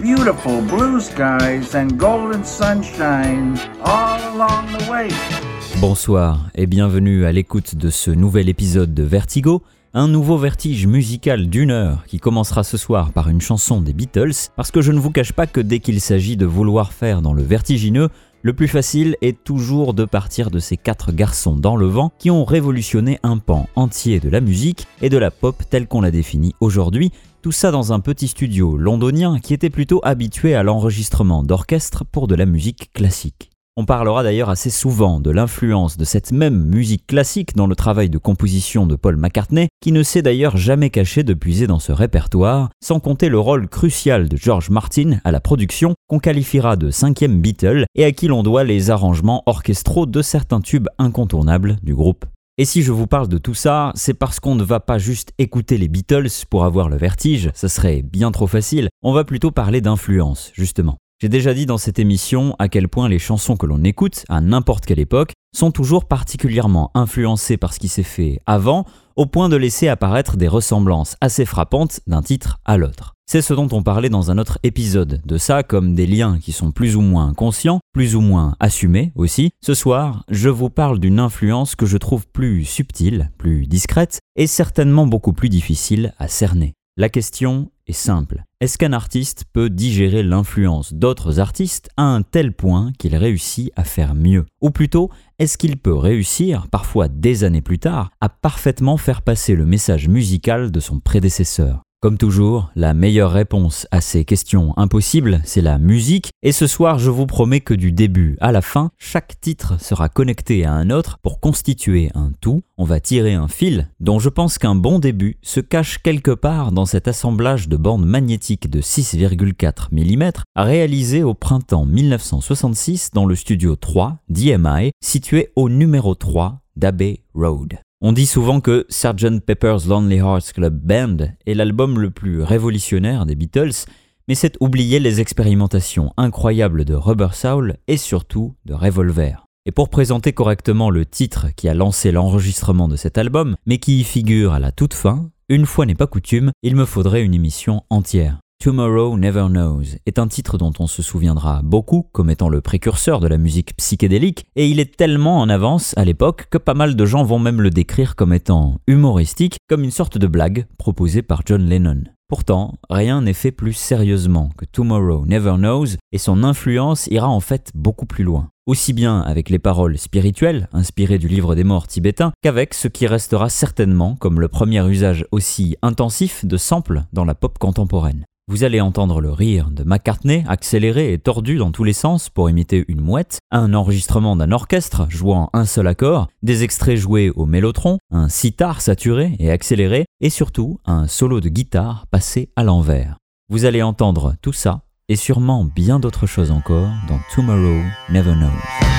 Beautiful blue skies and golden sunshine all along the way. Bonsoir et bienvenue à l'écoute de ce nouvel épisode de Vertigo, un nouveau vertige musical d'une heure qui commencera ce soir par une chanson des Beatles, parce que je ne vous cache pas que dès qu'il s'agit de vouloir faire dans le vertigineux, le plus facile est toujours de partir de ces quatre garçons dans le vent qui ont révolutionné un pan entier de la musique et de la pop telle qu'on la définit aujourd'hui, tout ça dans un petit studio londonien qui était plutôt habitué à l'enregistrement d'orchestre pour de la musique classique. On parlera d'ailleurs assez souvent de l'influence de cette même musique classique dans le travail de composition de Paul McCartney, qui ne s'est d'ailleurs jamais caché de puiser dans ce répertoire, sans compter le rôle crucial de George Martin à la production, qu'on qualifiera de cinquième Beatle, et à qui l'on doit les arrangements orchestraux de certains tubes incontournables du groupe. Et si je vous parle de tout ça, c'est parce qu'on ne va pas juste écouter les Beatles pour avoir le vertige, ça serait bien trop facile, on va plutôt parler d'influence, justement. J'ai déjà dit dans cette émission à quel point les chansons que l'on écoute, à n'importe quelle époque, sont toujours particulièrement influencées par ce qui s'est fait avant, au point de laisser apparaître des ressemblances assez frappantes d'un titre à l'autre. C'est ce dont on parlait dans un autre épisode de ça, comme des liens qui sont plus ou moins conscients, plus ou moins assumés aussi. Ce soir, je vous parle d'une influence que je trouve plus subtile, plus discrète, et certainement beaucoup plus difficile à cerner. La question est simple. Est-ce qu'un artiste peut digérer l'influence d'autres artistes à un tel point qu'il réussit à faire mieux? Ou plutôt, est-ce qu'il peut réussir, parfois des années plus tard, à parfaitement faire passer le message musical de son prédécesseur? Comme toujours, la meilleure réponse à ces questions impossibles, c'est la musique, et ce soir je vous promets que du début à la fin, chaque titre sera connecté à un autre pour constituer un tout. On va tirer un fil dont je pense qu'un bon début se cache quelque part dans cet assemblage de bandes magnétiques de 6,4 mm réalisé au printemps 1966 dans le studio 3 d'EMI situé au numéro 3 d'Abbey Road. On dit souvent que Sgt. Pepper's Lonely Hearts Club Band est l'album le plus révolutionnaire des Beatles, mais c'est oublier les expérimentations incroyables de Rubber Soul et surtout de Revolver. Et pour présenter correctement le titre qui a lancé l'enregistrement de cet album, mais qui y figure à la toute fin, une fois n'est pas coutume, il me faudrait une émission entière. Tomorrow Never Knows est un titre dont on se souviendra beaucoup comme étant le précurseur de la musique psychédélique, et il est tellement en avance à l'époque que pas mal de gens vont même le décrire comme étant humoristique, comme une sorte de blague proposée par John Lennon. Pourtant, rien n'est fait plus sérieusement que Tomorrow Never Knows, et son influence ira en fait beaucoup plus loin. Aussi bien avec les paroles spirituelles, inspirées du livre des morts tibétain, qu'avec ce qui restera certainement comme le premier usage aussi intensif de samples dans la pop contemporaine. Vous allez entendre le rire de McCartney, accéléré et tordu dans tous les sens pour imiter une mouette, un enregistrement d'un orchestre jouant un seul accord, des extraits joués au mélotron, un sitar saturé et accéléré, et surtout un solo de guitare passé à l'envers. Vous allez entendre tout ça, et sûrement bien d'autres choses encore, dans Tomorrow Never Knows.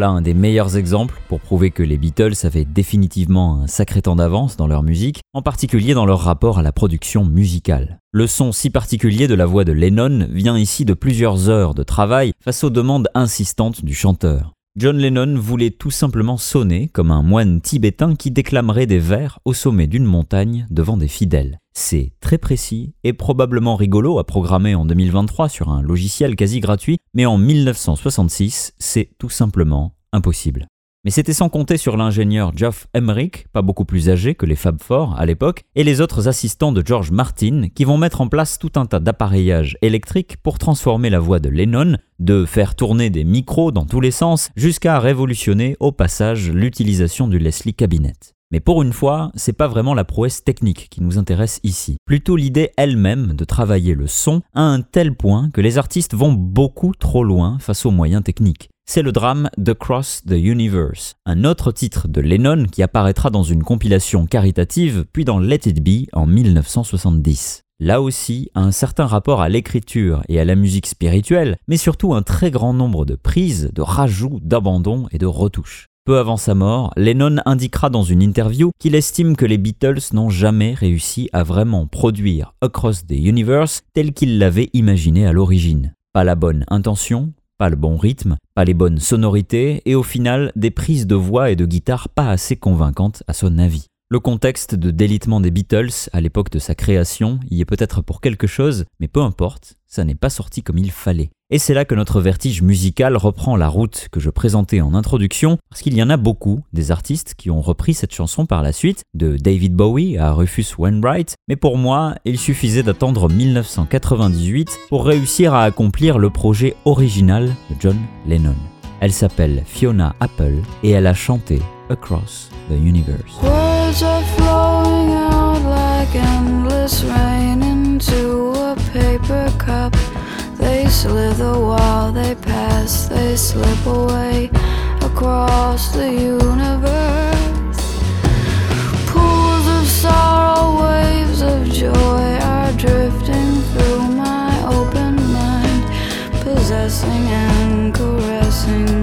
Voilà un des meilleurs exemples pour prouver que les Beatles avaient définitivement un sacré temps d'avance dans leur musique, en particulier dans leur rapport à la production musicale. Le son si particulier de la voix de Lennon vient ici de plusieurs heures de travail face aux demandes insistantes du chanteur. John Lennon voulait tout simplement sonner comme un moine tibétain qui déclamerait des vers au sommet d'une montagne devant des fidèles. C'est très précis et probablement rigolo à programmer en 2023 sur un logiciel quasi gratuit, mais en 1966, c'est tout simplement impossible. Mais c'était sans compter sur l'ingénieur Geoff Emerick, pas beaucoup plus âgé que les Fab Four à l'époque, et les autres assistants de George Martin qui vont mettre en place tout un tas d'appareillages électriques pour transformer la voix de Lennon, de faire tourner des micros dans tous les sens, jusqu'à révolutionner au passage l'utilisation du Leslie Cabinet. Mais pour une fois, c'est pas vraiment la prouesse technique qui nous intéresse ici, plutôt l'idée elle-même de travailler le son à un tel point que les artistes vont beaucoup trop loin face aux moyens techniques c'est le drame The Cross the Universe, un autre titre de Lennon qui apparaîtra dans une compilation caritative puis dans Let It Be en 1970. Là aussi, un certain rapport à l'écriture et à la musique spirituelle, mais surtout un très grand nombre de prises, de rajouts, d'abandons et de retouches. Peu avant sa mort, Lennon indiquera dans une interview qu'il estime que les Beatles n'ont jamais réussi à vraiment produire Across the Universe tel qu'il l'avait imaginé à l'origine. Pas la bonne intention, pas le bon rythme, pas les bonnes sonorités, et au final des prises de voix et de guitare pas assez convaincantes à son avis. Le contexte de délitement des Beatles à l'époque de sa création y est peut-être pour quelque chose, mais peu importe, ça n'est pas sorti comme il fallait. Et c'est là que notre vertige musical reprend la route que je présentais en introduction, parce qu'il y en a beaucoup des artistes qui ont repris cette chanson par la suite, de David Bowie à Rufus Wainwright, mais pour moi, il suffisait d'attendre 1998 pour réussir à accomplir le projet original de John Lennon. Elle s'appelle Fiona Apple et elle a chanté Across the Universe. Slither while they pass, they slip away across the universe. Pools of sorrow, waves of joy are drifting through my open mind, possessing and caressing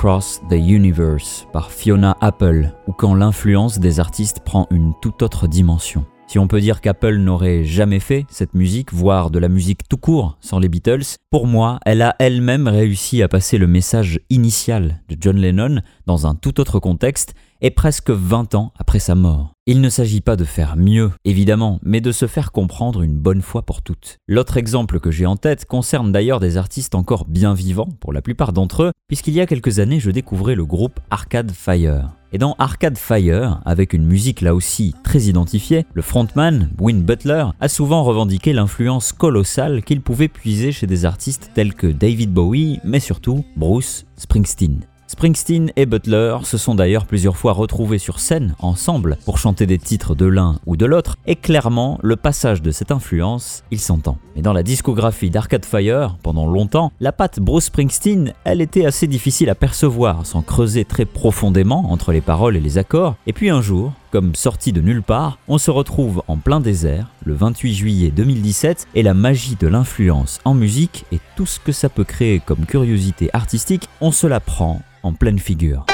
Across the Universe par Fiona Apple, ou quand l'influence des artistes prend une toute autre dimension. Si on peut dire qu'Apple n'aurait jamais fait cette musique, voire de la musique tout court sans les Beatles, pour moi, elle a elle-même réussi à passer le message initial de John Lennon dans un tout autre contexte et presque 20 ans après sa mort. Il ne s'agit pas de faire mieux, évidemment, mais de se faire comprendre une bonne fois pour toutes. L'autre exemple que j'ai en tête concerne d'ailleurs des artistes encore bien vivants, pour la plupart d'entre eux, puisqu'il y a quelques années je découvrais le groupe Arcade Fire. Et dans Arcade Fire, avec une musique là aussi très identifiée, le frontman, Win Butler, a souvent revendiqué l'influence colossale qu'il pouvait puiser chez des artistes tels que David Bowie, mais surtout Bruce Springsteen. Springsteen et Butler se sont d'ailleurs plusieurs fois retrouvés sur scène ensemble pour chanter des titres de l'un ou de l'autre, et clairement, le passage de cette influence, il s'entend. Mais dans la discographie d'Arcade Fire, pendant longtemps, la patte Bruce Springsteen, elle était assez difficile à percevoir sans creuser très profondément entre les paroles et les accords, et puis un jour, comme sorti de nulle part, on se retrouve en plein désert, le 28 juillet 2017, et la magie de l'influence en musique et tout ce que ça peut créer comme curiosité artistique, on se la prend en pleine figure.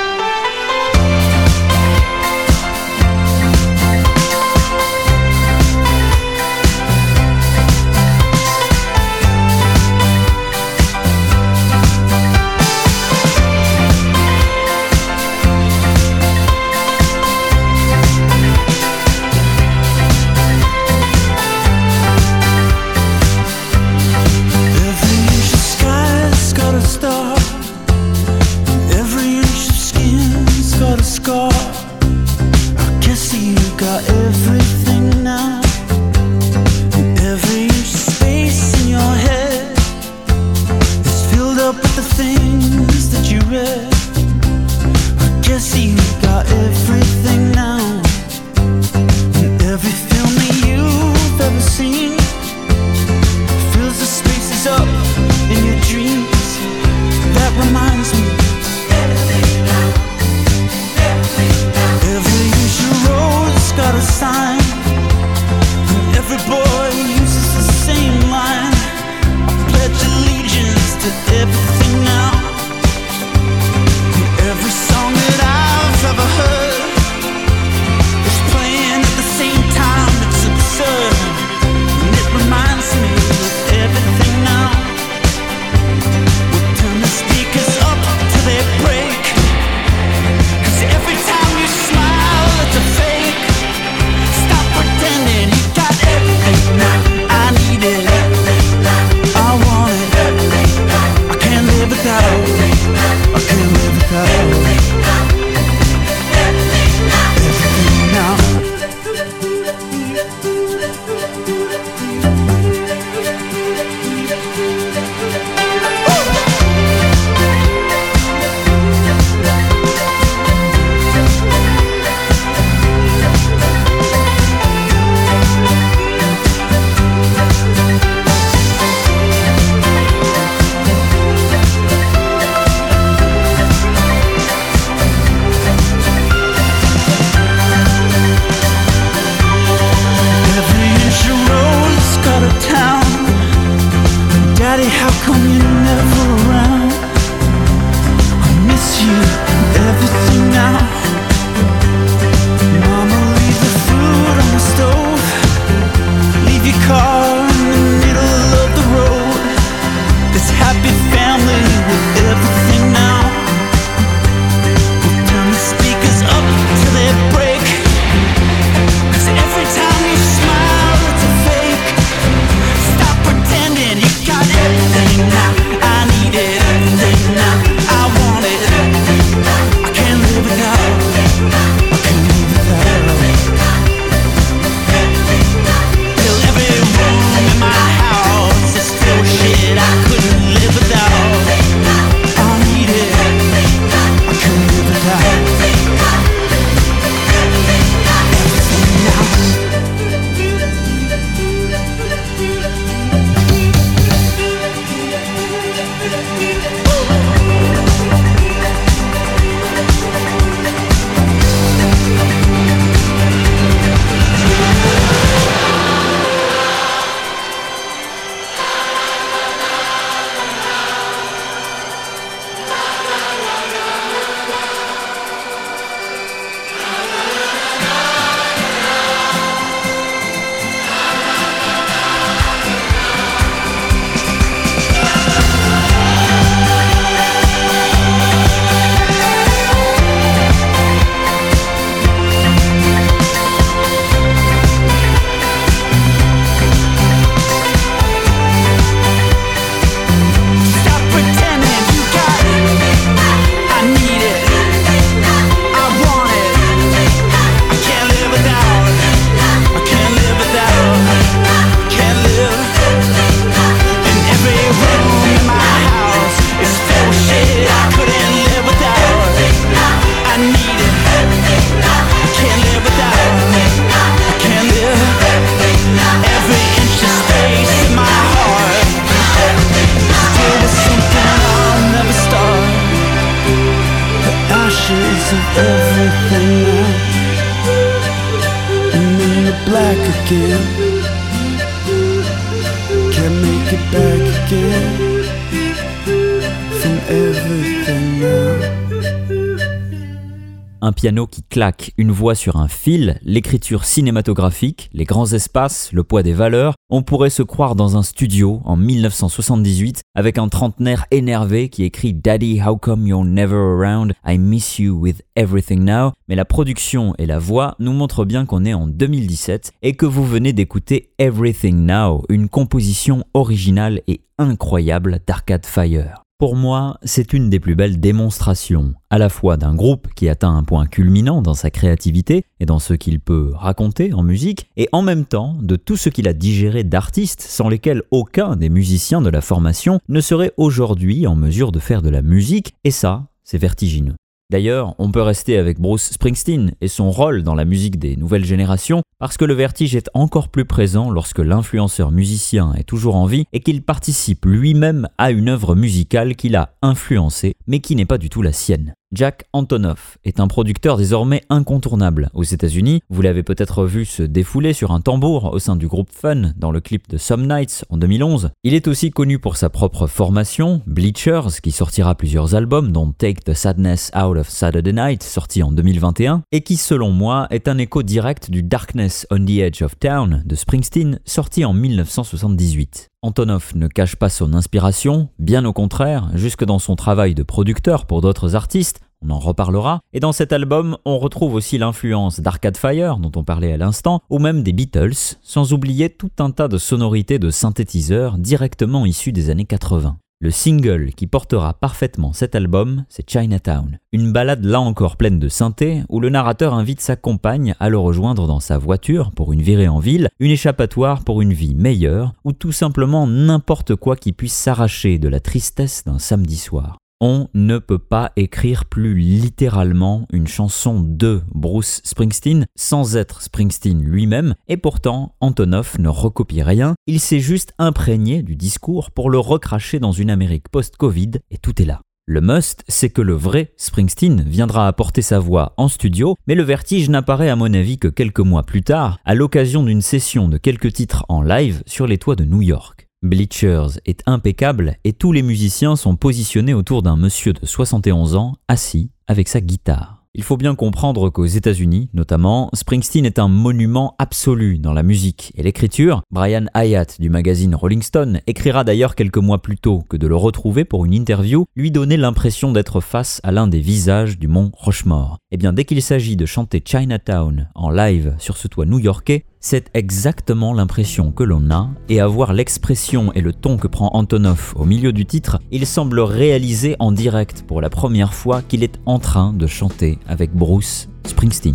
Qui claque, une voix sur un fil, l'écriture cinématographique, les grands espaces, le poids des valeurs, on pourrait se croire dans un studio en 1978 avec un trentenaire énervé qui écrit Daddy, how come you're never around? I miss you with everything now. Mais la production et la voix nous montrent bien qu'on est en 2017 et que vous venez d'écouter Everything Now, une composition originale et incroyable d'Arcade Fire. Pour moi, c'est une des plus belles démonstrations, à la fois d'un groupe qui atteint un point culminant dans sa créativité et dans ce qu'il peut raconter en musique, et en même temps de tout ce qu'il a digéré d'artistes sans lesquels aucun des musiciens de la formation ne serait aujourd'hui en mesure de faire de la musique, et ça, c'est vertigineux. D'ailleurs, on peut rester avec Bruce Springsteen et son rôle dans la musique des nouvelles générations, parce que le vertige est encore plus présent lorsque l'influenceur musicien est toujours en vie et qu'il participe lui-même à une œuvre musicale qu'il a influencée, mais qui n'est pas du tout la sienne. Jack Antonoff est un producteur désormais incontournable aux États-Unis. Vous l'avez peut-être vu se défouler sur un tambour au sein du groupe Fun dans le clip de Some Nights en 2011. Il est aussi connu pour sa propre formation, Bleachers, qui sortira plusieurs albums dont Take the Sadness Out of Saturday Night, sorti en 2021, et qui selon moi est un écho direct du Darkness on the Edge of Town de Springsteen, sorti en 1978. Antonov ne cache pas son inspiration, bien au contraire, jusque dans son travail de producteur pour d'autres artistes, on en reparlera, et dans cet album, on retrouve aussi l'influence d'Arcade Fire, dont on parlait à l'instant, ou même des Beatles, sans oublier tout un tas de sonorités de synthétiseurs directement issus des années 80. Le single qui portera parfaitement cet album, c'est Chinatown. Une balade là encore pleine de synthé, où le narrateur invite sa compagne à le rejoindre dans sa voiture pour une virée en ville, une échappatoire pour une vie meilleure, ou tout simplement n'importe quoi qui puisse s'arracher de la tristesse d'un samedi soir. On ne peut pas écrire plus littéralement une chanson de Bruce Springsteen sans être Springsteen lui-même, et pourtant Antonoff ne recopie rien, il s'est juste imprégné du discours pour le recracher dans une Amérique post-Covid, et tout est là. Le must, c'est que le vrai Springsteen viendra apporter sa voix en studio, mais le vertige n'apparaît à mon avis que quelques mois plus tard, à l'occasion d'une session de quelques titres en live sur les toits de New York. Bleachers est impeccable et tous les musiciens sont positionnés autour d'un monsieur de 71 ans assis avec sa guitare. Il faut bien comprendre qu'aux États-Unis, notamment, Springsteen est un monument absolu dans la musique et l'écriture. Brian Hyatt du magazine Rolling Stone écrira d'ailleurs quelques mois plus tôt que de le retrouver pour une interview lui donnait l'impression d'être face à l'un des visages du mont Rochemort. Et eh bien dès qu'il s'agit de chanter Chinatown en live sur ce toit new-yorkais, c'est exactement l'impression que l'on a, et à voir l'expression et le ton que prend Antonov au milieu du titre, il semble réaliser en direct pour la première fois qu'il est en train de chanter avec Bruce Springsteen.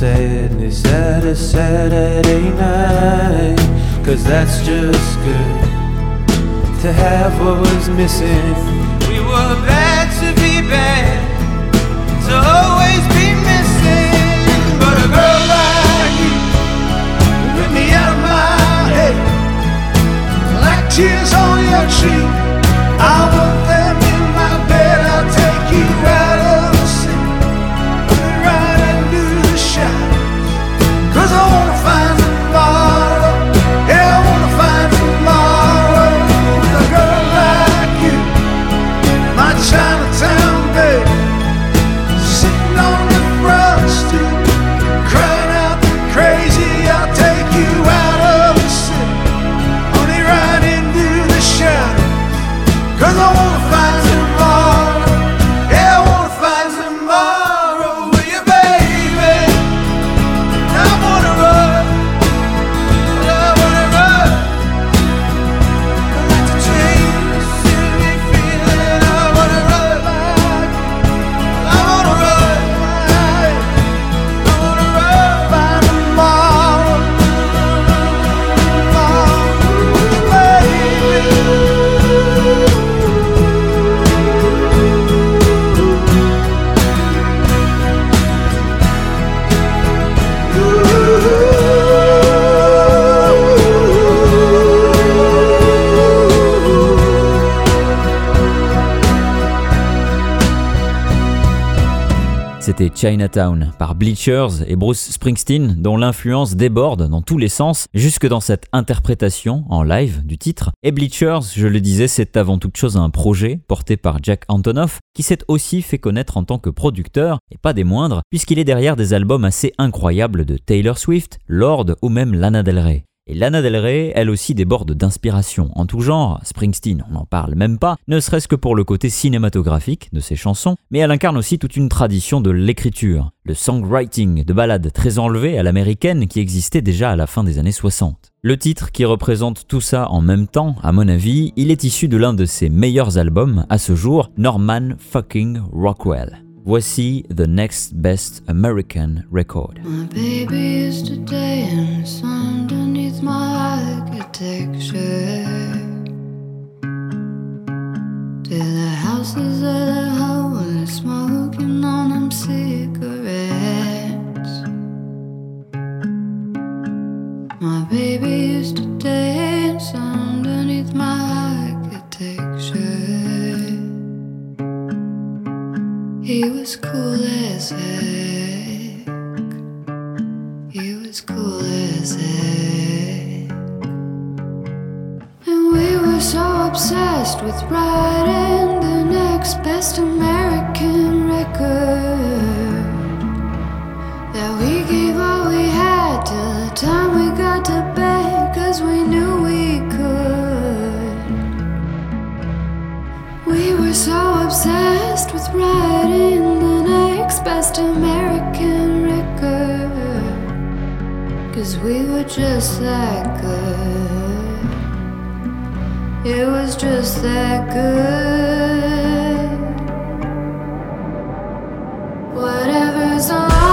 Sadness at a Saturday night. Cause that's just good to have what was missing. We were bad to be bad, to always be missing. But a girl like you rip me out of my head, like tears on your cheek. I want C'était Chinatown par Bleachers et Bruce Springsteen, dont l'influence déborde dans tous les sens, jusque dans cette interprétation en live du titre. Et Bleachers, je le disais, c'est avant toute chose un projet porté par Jack Antonoff, qui s'est aussi fait connaître en tant que producteur, et pas des moindres, puisqu'il est derrière des albums assez incroyables de Taylor Swift, Lord ou même Lana Del Rey. Et Lana Del Rey, elle aussi déborde d'inspiration en tout genre, Springsteen, on n'en parle même pas, ne serait-ce que pour le côté cinématographique de ses chansons, mais elle incarne aussi toute une tradition de l'écriture, le songwriting de ballades très enlevées à l'américaine qui existait déjà à la fin des années 60. Le titre qui représente tout ça en même temps, à mon avis, il est issu de l'un de ses meilleurs albums à ce jour, Norman fucking Rockwell. Voici The Next Best American Record. My architecture. Till the houses of the homeless smoking on them cigarettes. My baby used to dance underneath my architecture. He was cool as heck. Was cool as heck. And we were so obsessed with writing the next best American record that we gave all we had till the time we got to bed, cause we knew we could. We were so obsessed with writing the next best American. Cause we were just that good. It was just that good. Whatever's on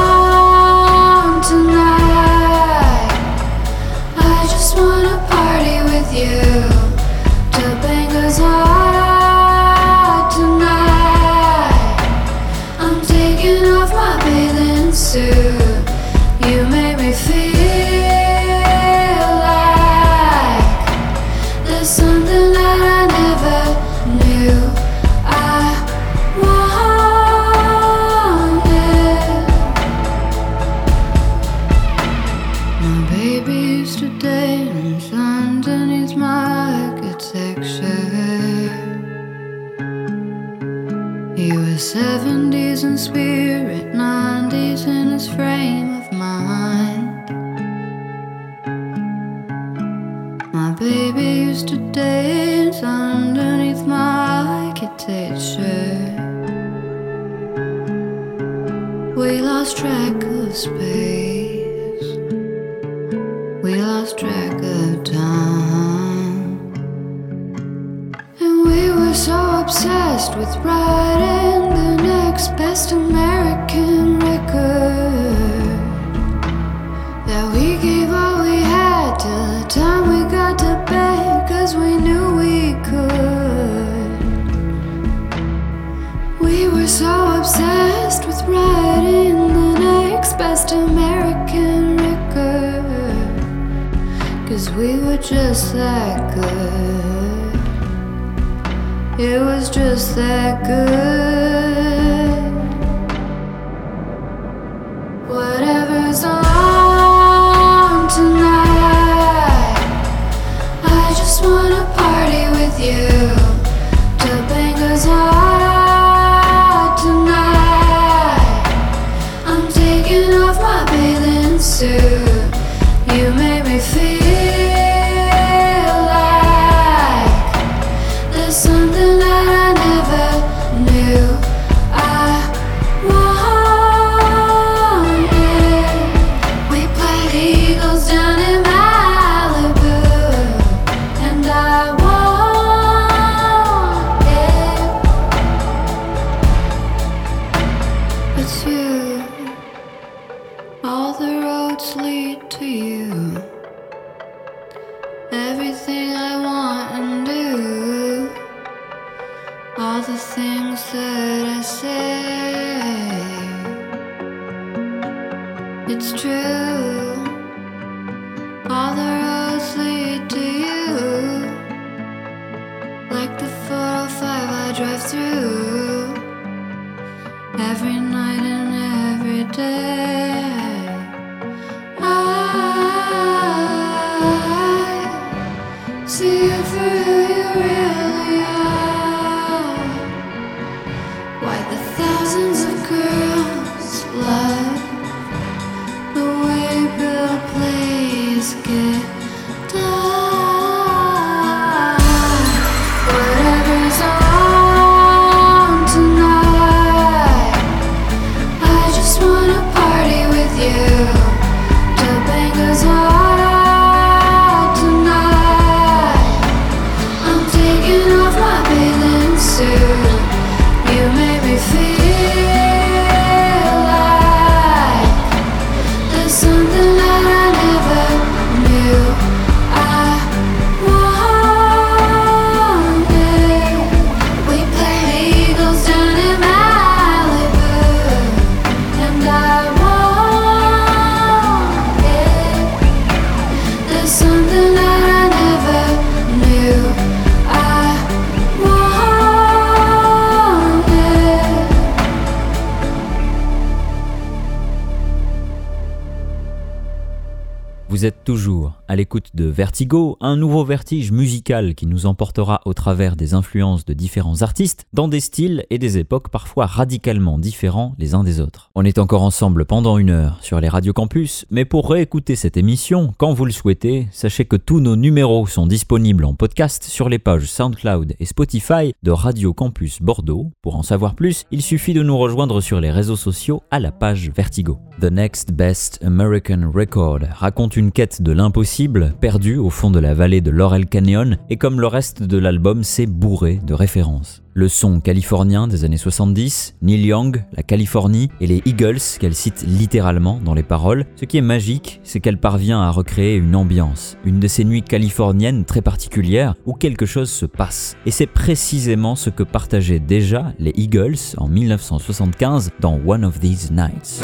l'écoute de Vertigo, un nouveau vertige musical qui nous emportera au travers des influences de différents artistes dans des styles et des époques parfois radicalement différents les uns des autres. On est encore ensemble pendant une heure sur les radios campus, mais pour réécouter cette émission, quand vous le souhaitez, sachez que tous nos numéros sont disponibles en podcast sur les pages SoundCloud et Spotify de Radio Campus Bordeaux. Pour en savoir plus, il suffit de nous rejoindre sur les réseaux sociaux à la page Vertigo. The Next Best American Record raconte une quête de l'impossible, perdue au fond de la vallée de Laurel Canyon, et comme le reste de l'album, c'est bourré de références. Le son californien des années 70, Neil Young, la Californie et les Eagles qu'elle cite littéralement dans les paroles. Ce qui est magique, c'est qu'elle parvient à recréer une ambiance, une de ces nuits californiennes très particulières où quelque chose se passe. Et c'est précisément ce que partageaient déjà les Eagles en 1975 dans One of These Nights.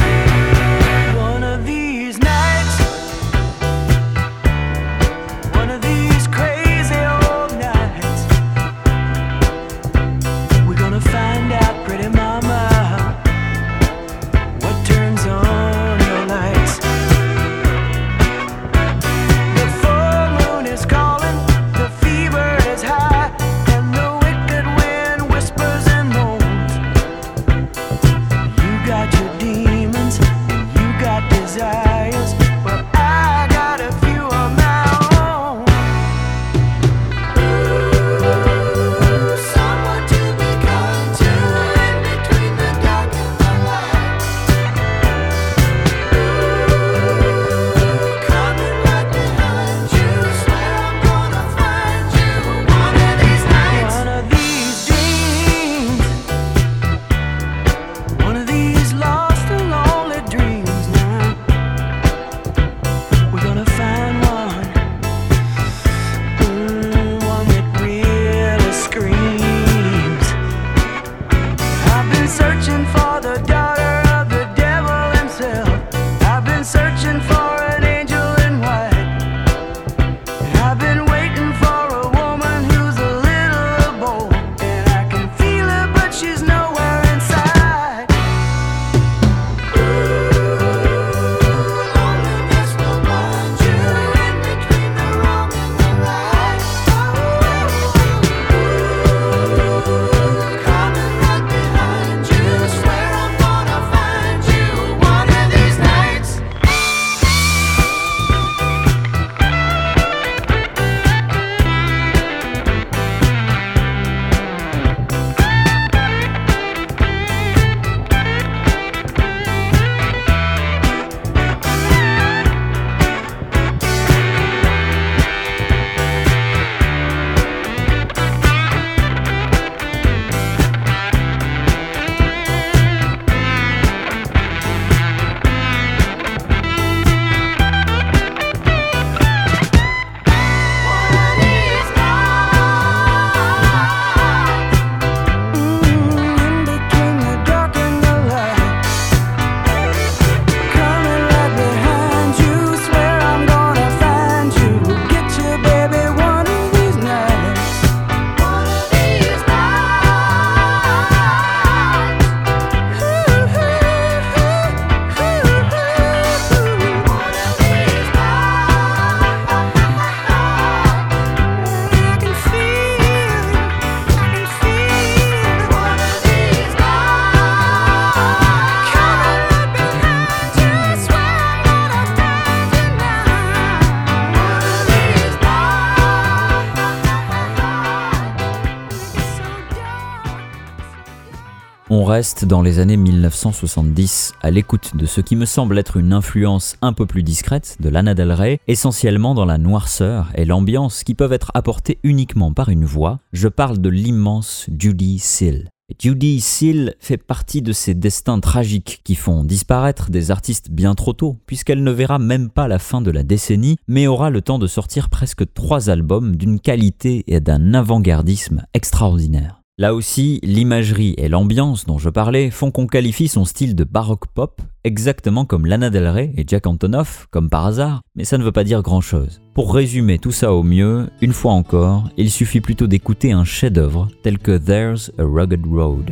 Reste dans les années 1970 à l'écoute de ce qui me semble être une influence un peu plus discrète de Lana Del Rey, essentiellement dans la noirceur et l'ambiance qui peuvent être apportées uniquement par une voix. Je parle de l'immense Judy Seal. Judy Seal fait partie de ces destins tragiques qui font disparaître des artistes bien trop tôt, puisqu'elle ne verra même pas la fin de la décennie, mais aura le temps de sortir presque trois albums d'une qualité et d'un avant-gardisme extraordinaire. Là aussi, l'imagerie et l'ambiance dont je parlais font qu'on qualifie son style de baroque pop exactement comme Lana Del Rey et Jack Antonoff, comme par hasard, mais ça ne veut pas dire grand-chose. Pour résumer tout ça au mieux, une fois encore, il suffit plutôt d'écouter un chef-d'œuvre tel que There's a Rugged Road.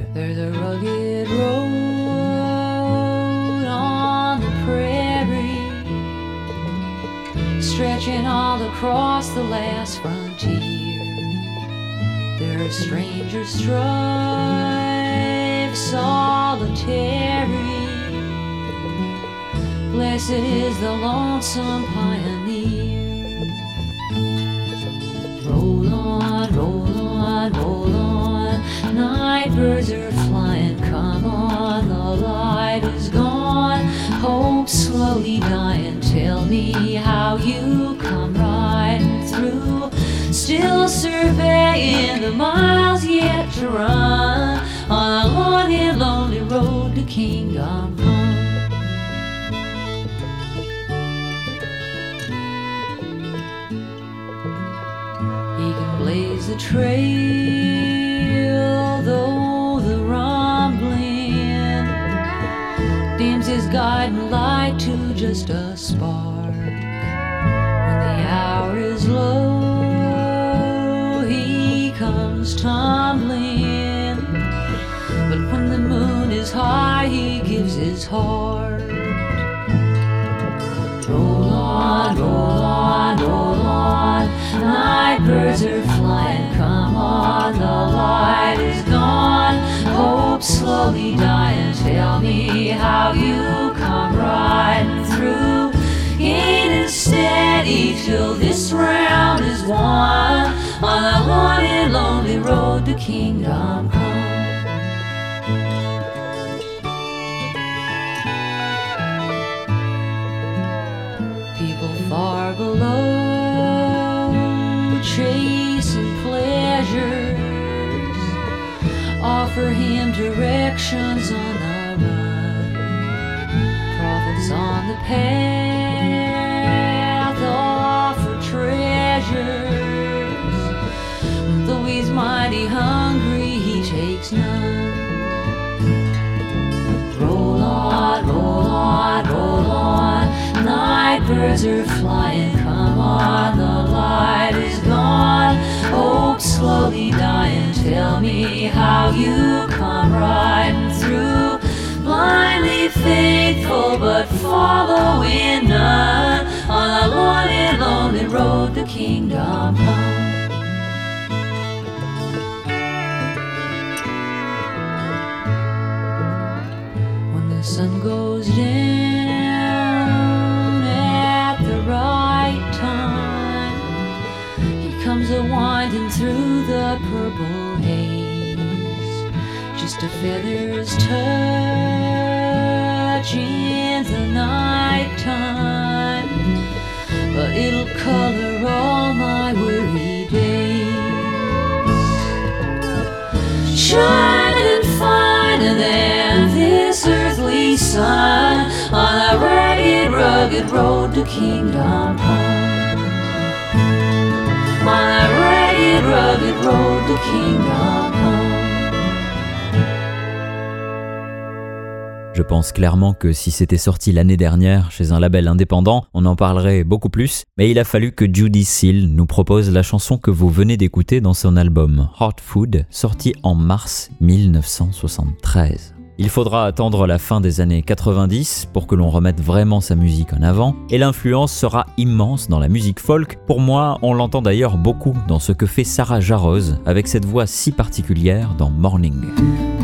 Stretching all across the last frontier. There are strangers strive solitary. Blessed is the lonesome pioneer. Roll on, roll on, roll on. Night birds are flying. Come on, the light is gone. Hope slowly dying. Tell me how you come riding through. Still surveying the miles yet to run on a long and lonely road to Kingdom Come. He can blaze the trail, though the rumbling dims his guiding light to just a spark. Tumbling. But when the moon is high, he gives his heart. Roll on, roll on, roll on. Night birds are flying. Come on, the light is gone. Hope slowly dying. Tell me how you come riding through. Gaining steady till this round is won. On the long and lonely road to kingdom come. people far below chasing pleasures offer him directions on the run prophets on the path speaks none. Roll on, roll on, roll on. Night birds are flying. Come on, the light is gone. Hope slowly dying. Tell me how you come riding through. Blindly faithful, but following none. On a lonely, lonely road to kingdom come. Sun goes down at the right time, he comes a winding through the purple haze. Just a feather's touch in the night time, but it'll color all my weary days. Shining Je pense clairement que si c'était sorti l'année dernière chez un label indépendant, on en parlerait beaucoup plus, mais il a fallu que Judy Seal nous propose la chanson que vous venez d'écouter dans son album Hot Food, sorti en mars 1973. Il faudra attendre la fin des années 90 pour que l'on remette vraiment sa musique en avant, et l'influence sera immense dans la musique folk. Pour moi, on l'entend d'ailleurs beaucoup dans ce que fait Sarah Jarose avec cette voix si particulière dans Morning. Morning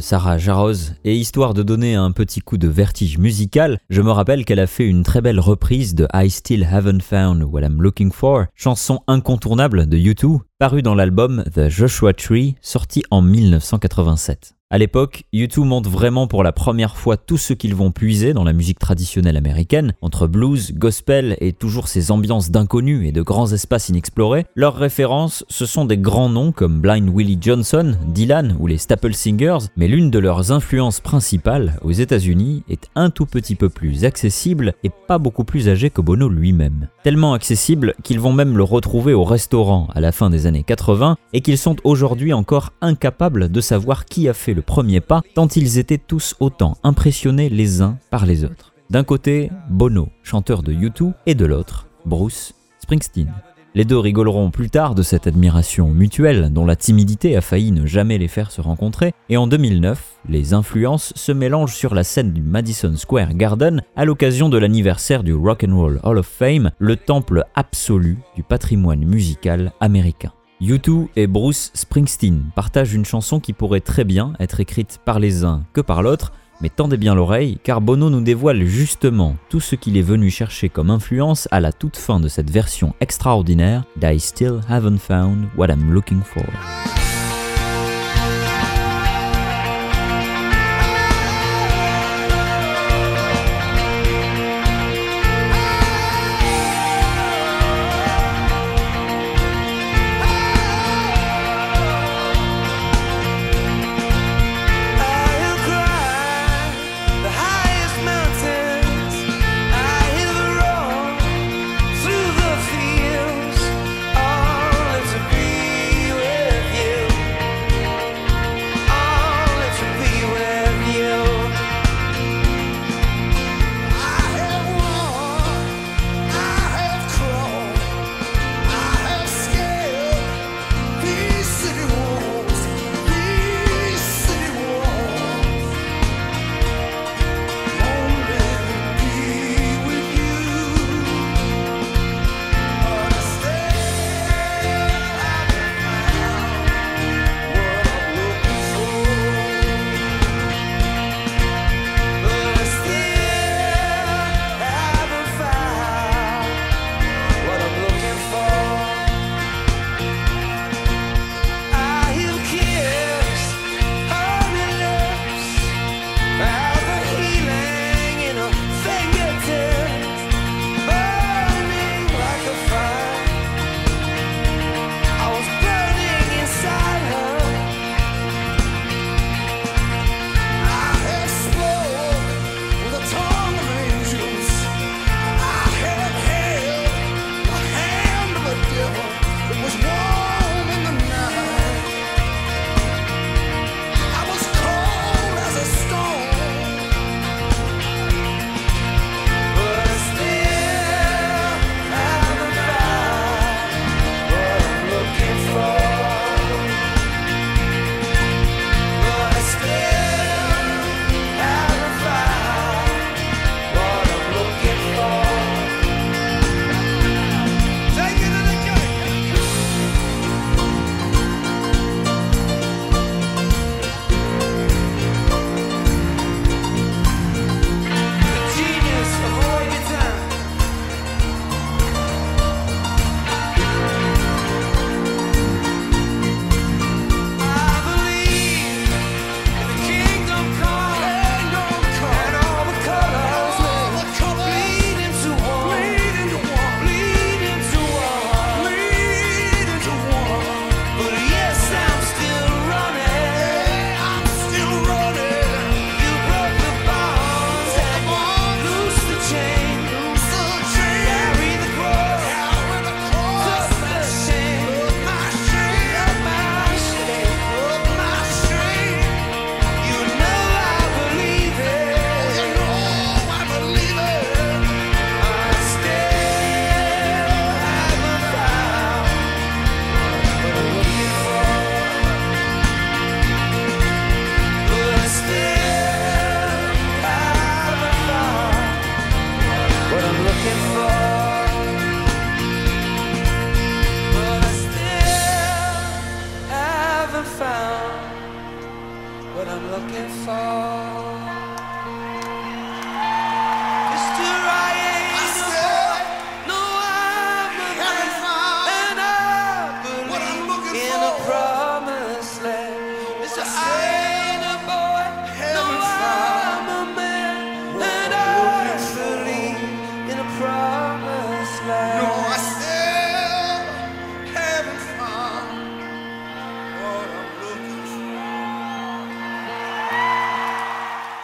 Sarah Jarosz et histoire de donner un petit coup de vertige musical, je me rappelle qu'elle a fait une très belle reprise de I Still Haven't Found What I'm Looking For, chanson incontournable de U2, parue dans l'album The Joshua Tree, sorti en 1987. À l'époque, U2 montre vraiment pour la première fois tout ce qu'ils vont puiser dans la musique traditionnelle américaine, entre blues, gospel et toujours ces ambiances d'inconnus et de grands espaces inexplorés. Leurs références, ce sont des grands noms comme Blind Willie Johnson, Dylan ou les Staple Singers, mais l'une de leurs influences principales aux États-Unis est un tout petit peu plus accessible et pas beaucoup plus âgé que Bono lui-même. Tellement accessible qu'ils vont même le retrouver au restaurant à la fin des années 80 et qu'ils sont aujourd'hui encore incapables de savoir qui a fait le premier pas, tant ils étaient tous autant impressionnés les uns par les autres. D'un côté, Bono, chanteur de U2, et de l'autre, Bruce Springsteen. Les deux rigoleront plus tard de cette admiration mutuelle dont la timidité a failli ne jamais les faire se rencontrer, et en 2009, les influences se mélangent sur la scène du Madison Square Garden à l'occasion de l'anniversaire du Rock and Roll Hall of Fame, le temple absolu du patrimoine musical américain. U2 et Bruce Springsteen partagent une chanson qui pourrait très bien être écrite par les uns que par l'autre, mais tendez bien l'oreille car Bono nous dévoile justement tout ce qu'il est venu chercher comme influence à la toute fin de cette version extraordinaire d'I Still Haven't Found What I'm Looking For.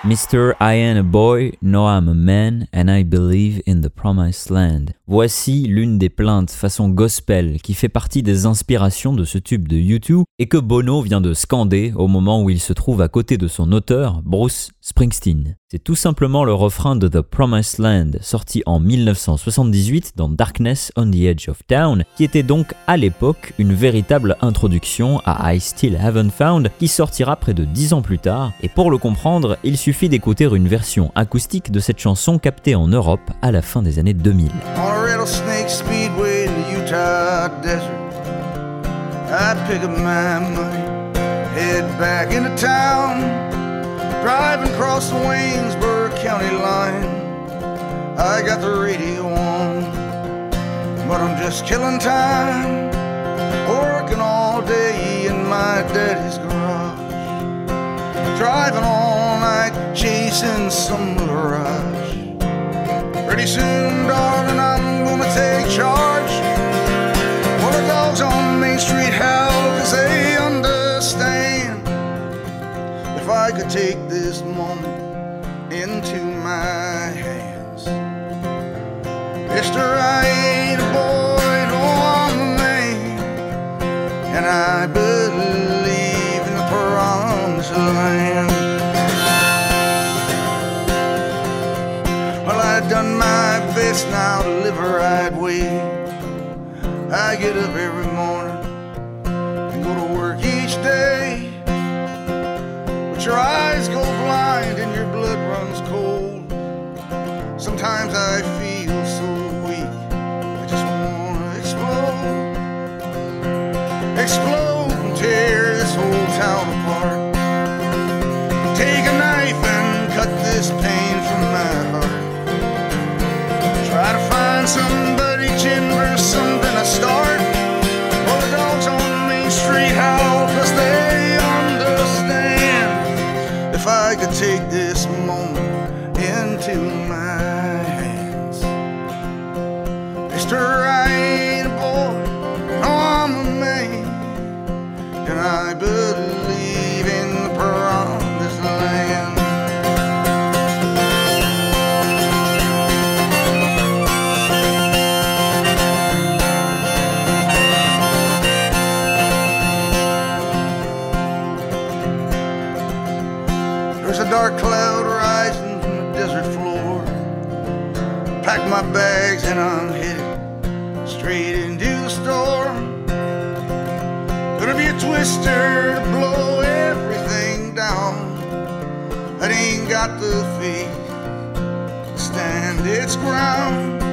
Mr. I am a boy, no I'm a man, and I believe in the promised land. Voici l'une des plaintes façon gospel qui fait partie des inspirations de ce tube de YouTube et que Bono vient de scander au moment où il se trouve à côté de son auteur, Bruce Springsteen. C'est tout simplement le refrain de The Promised Land, sorti en 1978 dans Darkness on the Edge of Town, qui était donc à l'époque une véritable introduction à I Still Haven't Found, qui sortira près de 10 ans plus tard, et pour le comprendre, il suffit d'écouter une version acoustique de cette chanson captée en Europe à la fin des années 2000. On Driving across the Waynesburg County line. I got the radio on, but I'm just killing time. Working all day in my daddy's garage. Driving all night, chasing some mirage. Pretty soon, darling, I'm gonna take the faith stand its ground.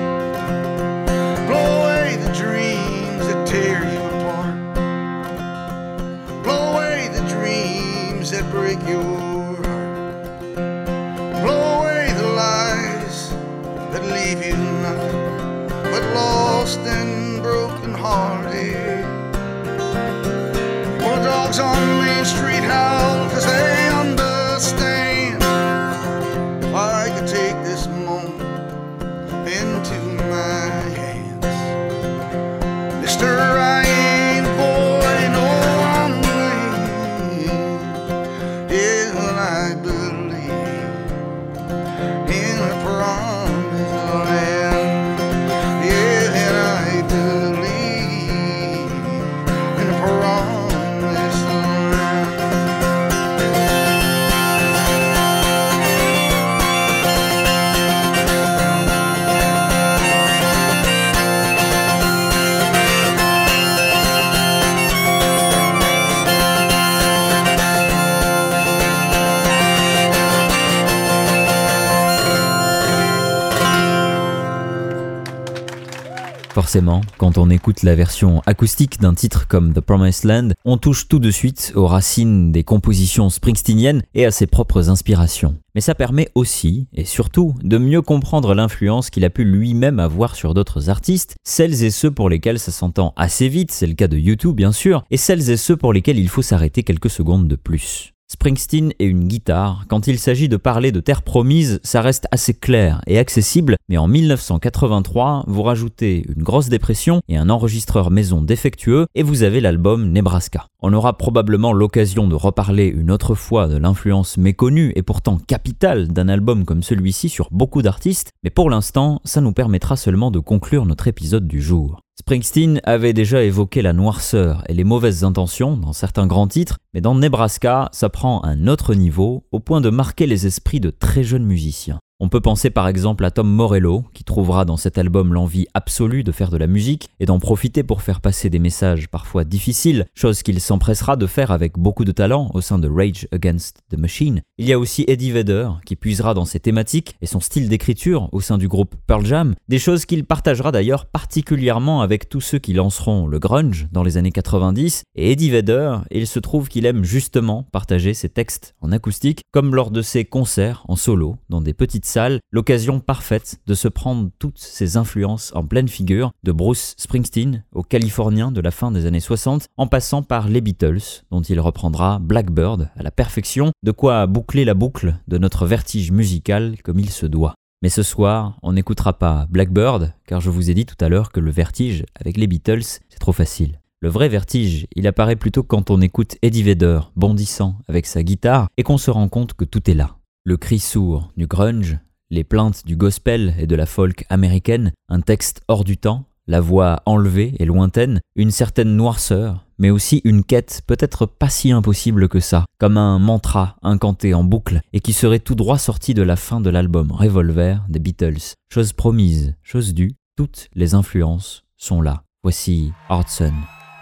Forcément, quand on écoute la version acoustique d'un titre comme The Promised Land, on touche tout de suite aux racines des compositions springsteeniennes et à ses propres inspirations. Mais ça permet aussi, et surtout, de mieux comprendre l'influence qu'il a pu lui-même avoir sur d'autres artistes, celles et ceux pour lesquels ça s'entend assez vite, c'est le cas de YouTube bien sûr, et celles et ceux pour lesquels il faut s'arrêter quelques secondes de plus. Springsteen et une guitare, quand il s'agit de parler de terre promise, ça reste assez clair et accessible, mais en 1983, vous rajoutez une grosse dépression et un enregistreur maison défectueux et vous avez l'album Nebraska. On aura probablement l'occasion de reparler une autre fois de l'influence méconnue et pourtant capitale d'un album comme celui-ci sur beaucoup d'artistes, mais pour l'instant, ça nous permettra seulement de conclure notre épisode du jour. Springsteen avait déjà évoqué la noirceur et les mauvaises intentions dans certains grands titres, mais dans Nebraska, ça prend un autre niveau au point de marquer les esprits de très jeunes musiciens. On peut penser par exemple à Tom Morello, qui trouvera dans cet album l'envie absolue de faire de la musique et d'en profiter pour faire passer des messages parfois difficiles, chose qu'il s'empressera de faire avec beaucoup de talent au sein de Rage Against the Machine. Il y a aussi Eddie Vedder, qui puisera dans ses thématiques et son style d'écriture au sein du groupe Pearl Jam, des choses qu'il partagera d'ailleurs particulièrement avec tous ceux qui lanceront le grunge dans les années 90. Et Eddie Vedder, il se trouve qu'il aime justement partager ses textes en acoustique, comme lors de ses concerts en solo dans des petites l'occasion parfaite de se prendre toutes ces influences en pleine figure, de Bruce Springsteen au Californien de la fin des années 60, en passant par les Beatles, dont il reprendra Blackbird à la perfection, de quoi boucler la boucle de notre vertige musical comme il se doit. Mais ce soir, on n'écoutera pas Blackbird, car je vous ai dit tout à l'heure que le vertige avec les Beatles, c'est trop facile. Le vrai vertige, il apparaît plutôt quand on écoute Eddie Vedder bondissant avec sa guitare et qu'on se rend compte que tout est là. Le cri sourd du grunge, les plaintes du gospel et de la folk américaine, un texte hors du temps, la voix enlevée et lointaine, une certaine noirceur, mais aussi une quête peut-être pas si impossible que ça, comme un mantra incanté en boucle et qui serait tout droit sorti de la fin de l'album Revolver des Beatles. Chose promise, chose due, toutes les influences sont là. Voici Hardson.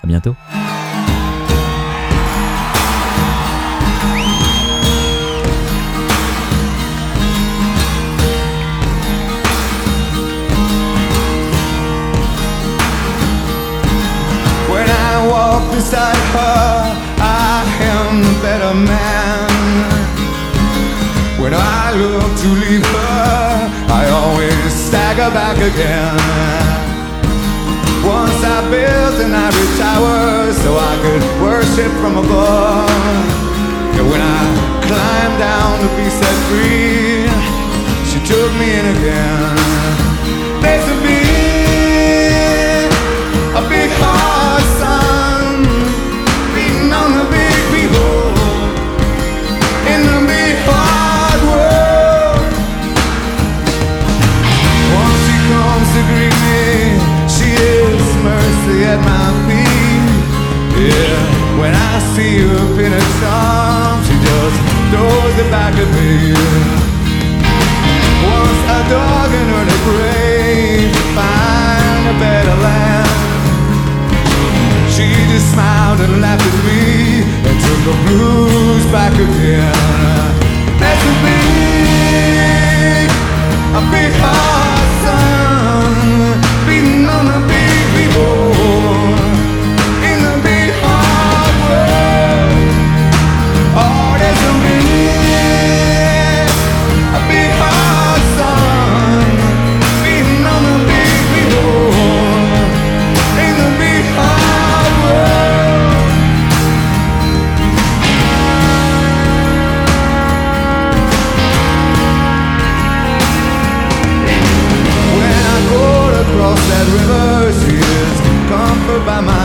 À bientôt. Beside her, I am the better man. When I look to leave her, I always stagger back again. Once I built an ivory tower so I could worship from above. And when I climbed down to be set free, she took me in again. There's a big, Yeah, when I see her pin her charm, she just throws it back at me. Once a dog in her grave to find a better land. She just smiled and laughed at me and took the blues back again. That's a big, a big hard that rivers used, comfort by my